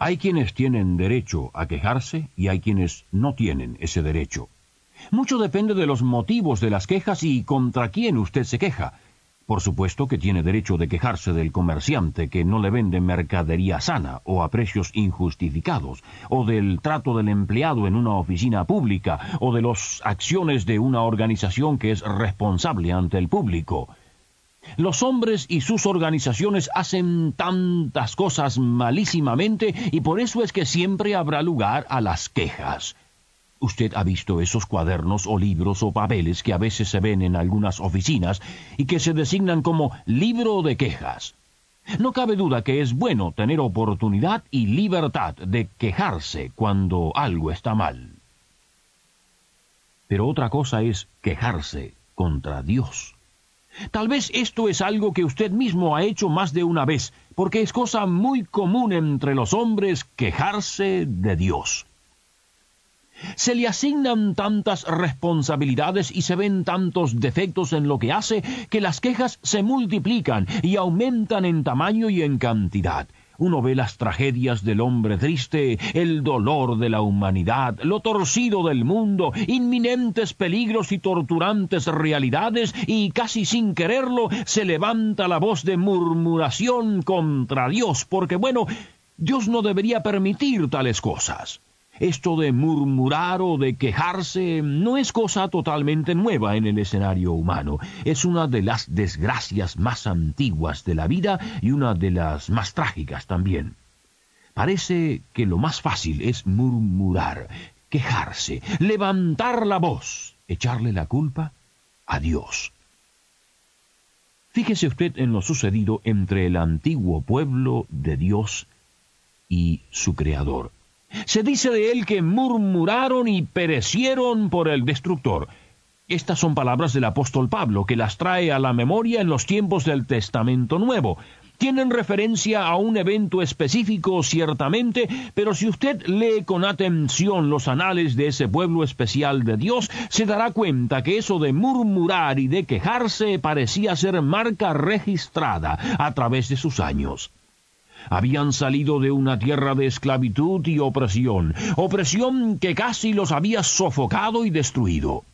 Hay quienes tienen derecho a quejarse y hay quienes no tienen ese derecho. Mucho depende de los motivos de las quejas y contra quién usted se queja. Por supuesto que tiene derecho de quejarse del comerciante que no le vende mercadería sana o a precios injustificados, o del trato del empleado en una oficina pública, o de las acciones de una organización que es responsable ante el público. Los hombres y sus organizaciones hacen tantas cosas malísimamente y por eso es que siempre habrá lugar a las quejas. Usted ha visto esos cuadernos o libros o papeles que a veces se ven en algunas oficinas y que se designan como libro de quejas. No cabe duda que es bueno tener oportunidad y libertad de quejarse cuando algo está mal. Pero otra cosa es quejarse contra Dios. Tal vez esto es algo que usted mismo ha hecho más de una vez, porque es cosa muy común entre los hombres quejarse de Dios. Se le asignan tantas responsabilidades y se ven tantos defectos en lo que hace que las quejas se multiplican y aumentan en tamaño y en cantidad. Uno ve las tragedias del hombre triste, el dolor de la humanidad, lo torcido del mundo, inminentes peligros y torturantes realidades, y casi sin quererlo se levanta la voz de murmuración contra Dios, porque bueno, Dios no debería permitir tales cosas. Esto de murmurar o de quejarse no es cosa totalmente nueva en el escenario humano. Es una de las desgracias más antiguas de la vida y una de las más trágicas también. Parece que lo más fácil es murmurar, quejarse, levantar la voz, echarle la culpa a Dios. Fíjese usted en lo sucedido entre el antiguo pueblo de Dios y su Creador. Se dice de él que murmuraron y perecieron por el destructor. Estas son palabras del apóstol Pablo, que las trae a la memoria en los tiempos del Testamento Nuevo. Tienen referencia a un evento específico, ciertamente, pero si usted lee con atención los anales de ese pueblo especial de Dios, se dará cuenta que eso de murmurar y de quejarse parecía ser marca registrada a través de sus años habían salido de una tierra de esclavitud y opresión, opresión que casi los había sofocado y destruido.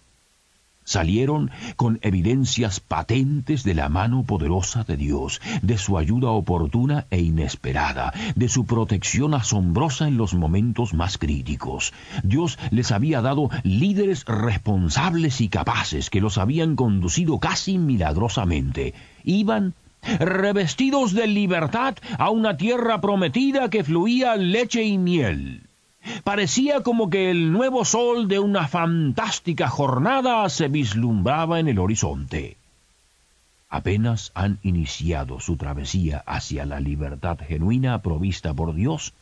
Salieron con evidencias patentes de la mano poderosa de Dios, de su ayuda oportuna e inesperada, de su protección asombrosa en los momentos más críticos. Dios les había dado líderes responsables y capaces que los habían conducido casi milagrosamente. Iban revestidos de libertad a una tierra prometida que fluía leche y miel. Parecía como que el nuevo sol de una fantástica jornada se vislumbraba en el horizonte. Apenas han iniciado su travesía hacia la libertad genuina provista por Dios,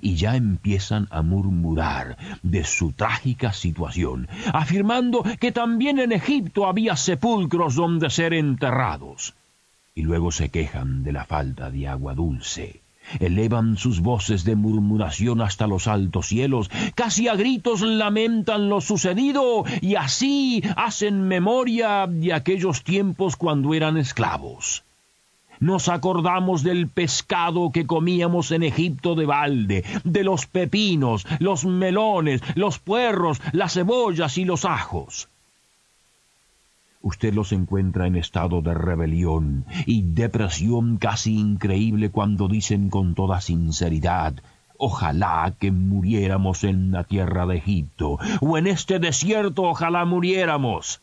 y ya empiezan a murmurar de su trágica situación, afirmando que también en Egipto había sepulcros donde ser enterrados y luego se quejan de la falta de agua dulce. Elevan sus voces de murmuración hasta los altos cielos, casi a gritos lamentan lo sucedido y así hacen memoria de aquellos tiempos cuando eran esclavos. Nos acordamos del pescado que comíamos en Egipto de balde, de los pepinos, los melones, los puerros, las cebollas y los ajos usted los encuentra en estado de rebelión y depresión casi increíble cuando dicen con toda sinceridad Ojalá que muriéramos en la tierra de Egipto, o en este desierto ojalá muriéramos.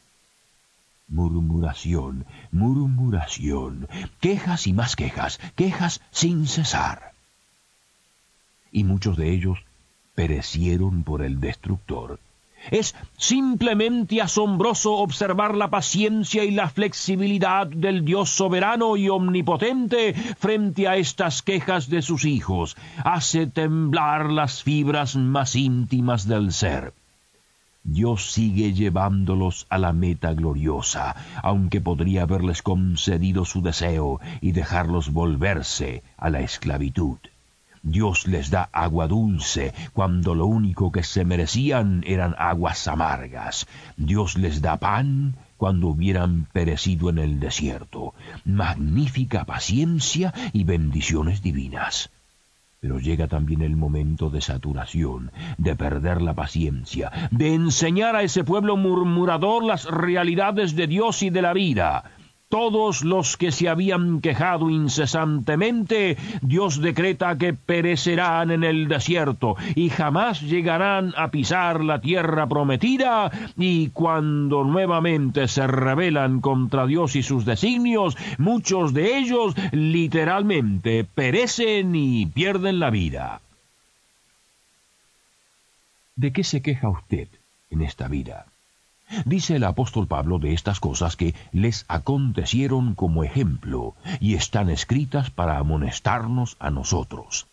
Murmuración, murmuración, quejas y más quejas, quejas sin cesar. Y muchos de ellos perecieron por el destructor Es simplemente asombroso observar la paciencia y la flexibilidad del Dios soberano y omnipotente frente a estas quejas de sus hijos. Hace temblar las fibras más íntimas del ser. Dios sigue llevándolos a la meta gloriosa, aunque podría haberles concedido su deseo y dejarlos volverse a la esclavitud. Dios les da agua dulce cuando lo único que se merecían eran aguas amargas. Dios les da pan cuando hubieran perecido en el desierto. Magnífica paciencia y bendiciones divinas. Pero llega también el momento de saturación, de perder la paciencia, de enseñar a ese pueblo murmurador las realidades de Dios y de la vida, todos los que se habían quejado incesantemente, Dios decreta que perecerán en el desierto y jamás llegarán a pisar la tierra prometida, y cuando nuevamente se rebelan contra Dios y sus designios, muchos de ellos literalmente perecen y pierden la vida. ¿De qué se queja usted en esta vida? Dice el apóstol Pablo de estas cosas que les acontecieron como ejemplo y están escritas para amonestarnos a nosotros.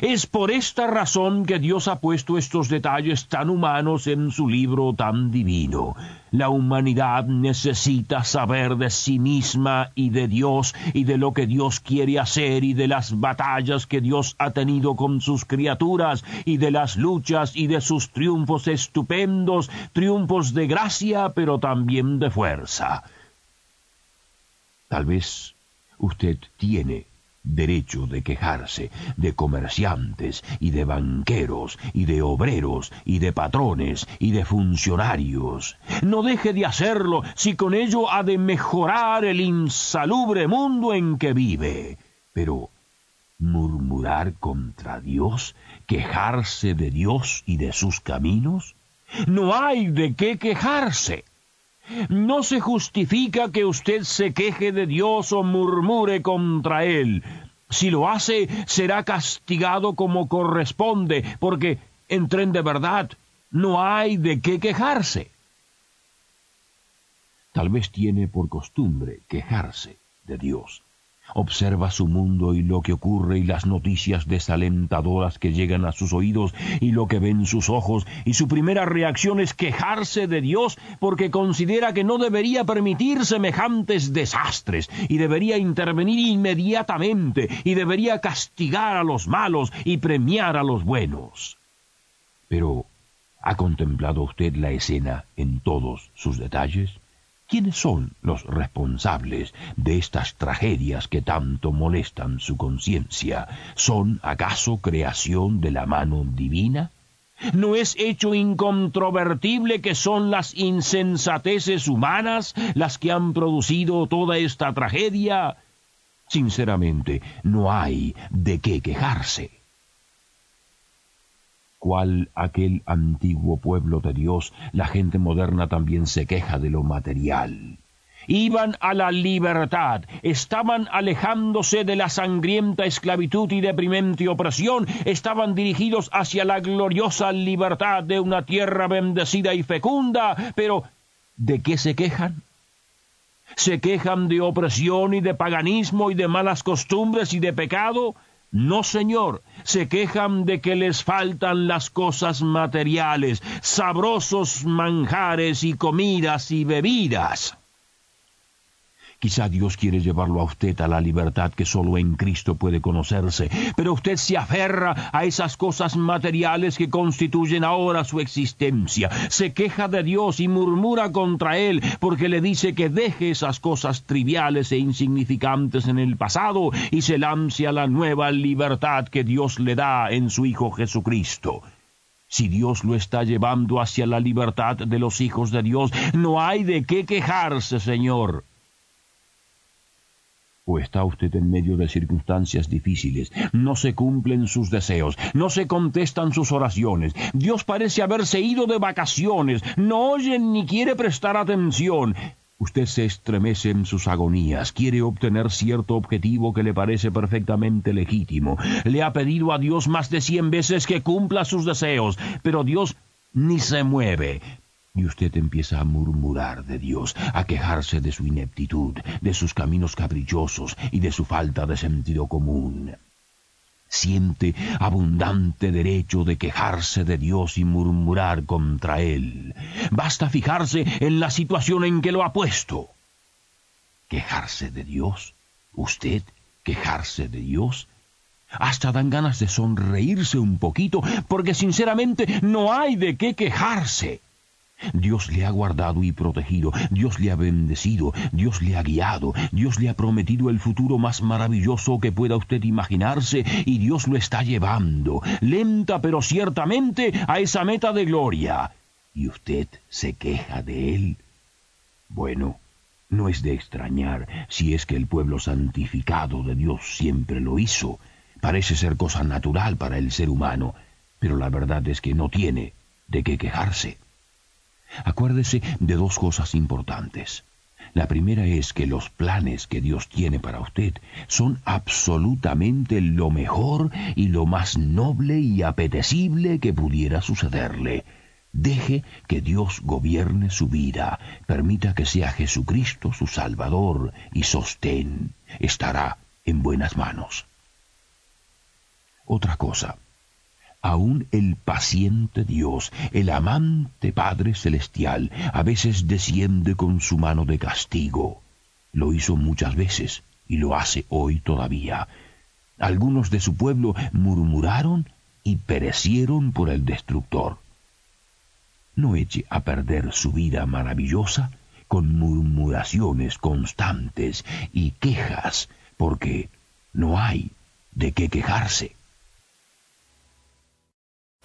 Es por esta razón que Dios ha puesto estos detalles tan humanos en su libro tan divino. La humanidad necesita saber de sí misma y de Dios y de lo que Dios quiere hacer y de las batallas que Dios ha tenido con sus criaturas y de las luchas y de sus triunfos estupendos, triunfos de gracia pero también de fuerza. Tal vez usted tiene derecho de quejarse de comerciantes y de banqueros y de obreros y de patrones y de funcionarios. No deje de hacerlo si con ello ha de mejorar el insalubre mundo en que vive. Pero murmurar contra Dios, quejarse de Dios y de sus caminos, no hay de qué quejarse. No se justifica que usted se queje de Dios o murmure contra Él. Si lo hace, será castigado como corresponde, porque en tren de verdad no hay de qué quejarse. Tal vez tiene por costumbre quejarse de Dios. Observa su mundo y lo que ocurre y las noticias desalentadoras que llegan a sus oídos y lo que ven sus ojos, y su primera reacción es quejarse de Dios porque considera que no debería permitir semejantes desastres y debería intervenir inmediatamente y debería castigar a los malos y premiar a los buenos. Pero, ¿ha contemplado usted la escena en todos sus detalles? ¿Quiénes son los responsables de estas tragedias que tanto molestan su conciencia? ¿Son acaso creación de la mano divina? ¿No es hecho incontrovertible que son las insensateces humanas las que han producido toda esta tragedia? Sinceramente, no hay de qué quejarse cual aquel antiguo pueblo de Dios, la gente moderna también se queja de lo material. Iban a la libertad, estaban alejándose de la sangrienta esclavitud y deprimente opresión, estaban dirigidos hacia la gloriosa libertad de una tierra bendecida y fecunda, pero ¿de qué se quejan? ¿Se quejan de opresión y de paganismo y de malas costumbres y de pecado? No, señor, se quejan de que les faltan las cosas materiales, sabrosos manjares y comidas y bebidas. Quizá Dios quiere llevarlo a usted a la libertad que solo en Cristo puede conocerse, pero usted se aferra a esas cosas materiales que constituyen ahora su existencia. Se queja de Dios y murmura contra Él porque le dice que deje esas cosas triviales e insignificantes en el pasado y se lance a la nueva libertad que Dios le da en su Hijo Jesucristo. Si Dios lo está llevando hacia la libertad de los hijos de Dios, no hay de qué quejarse, Señor o está usted en medio de circunstancias difíciles, no se cumplen sus deseos, no se contestan sus oraciones, Dios parece haberse ido de vacaciones, no oye ni quiere prestar atención. Usted se estremece en sus agonías, quiere obtener cierto objetivo que le parece perfectamente legítimo. Le ha pedido a Dios más de cien veces que cumpla sus deseos, pero Dios ni se mueve. Y usted empieza a murmurar de Dios, a quejarse de su ineptitud, de sus caminos caprichosos y de su falta de sentido común. Siente abundante derecho de quejarse de Dios y murmurar contra Él. Basta fijarse en la situación en que lo ha puesto. ¿Quejarse de Dios? ¿Usted quejarse de Dios? Hasta dan ganas de sonreírse un poquito, porque sinceramente no hay de qué quejarse. Dios le ha guardado y protegido, Dios le ha bendecido, Dios le ha guiado, Dios le ha prometido el futuro más maravilloso que pueda usted imaginarse y Dios lo está llevando, lenta pero ciertamente, a esa meta de gloria. ¿Y usted se queja de él? Bueno, no es de extrañar si es que el pueblo santificado de Dios siempre lo hizo, Parece ser cosa natural para el ser humano, pero la verdad es que no tiene de qué quejarse. Acuérdese de dos cosas importantes. La primera es que los planes que Dios tiene para usted son absolutamente lo mejor y lo más noble y apetecible que pudiera sucederle. Deje que Dios gobierne su vida, permita que sea Jesucristo su Salvador y sostén. Estará en buenas manos otra cosa. Aún el paciente Dios, el amante Padre Celestial, a veces desciende con su mano de castigo. Lo hizo muchas veces y lo hace hoy todavía. Algunos de su pueblo murmuraron y perecieron por el destructor. No eche a perder su vida maravillosa con murmuraciones constantes y quejas, porque no hay de qué quejarse.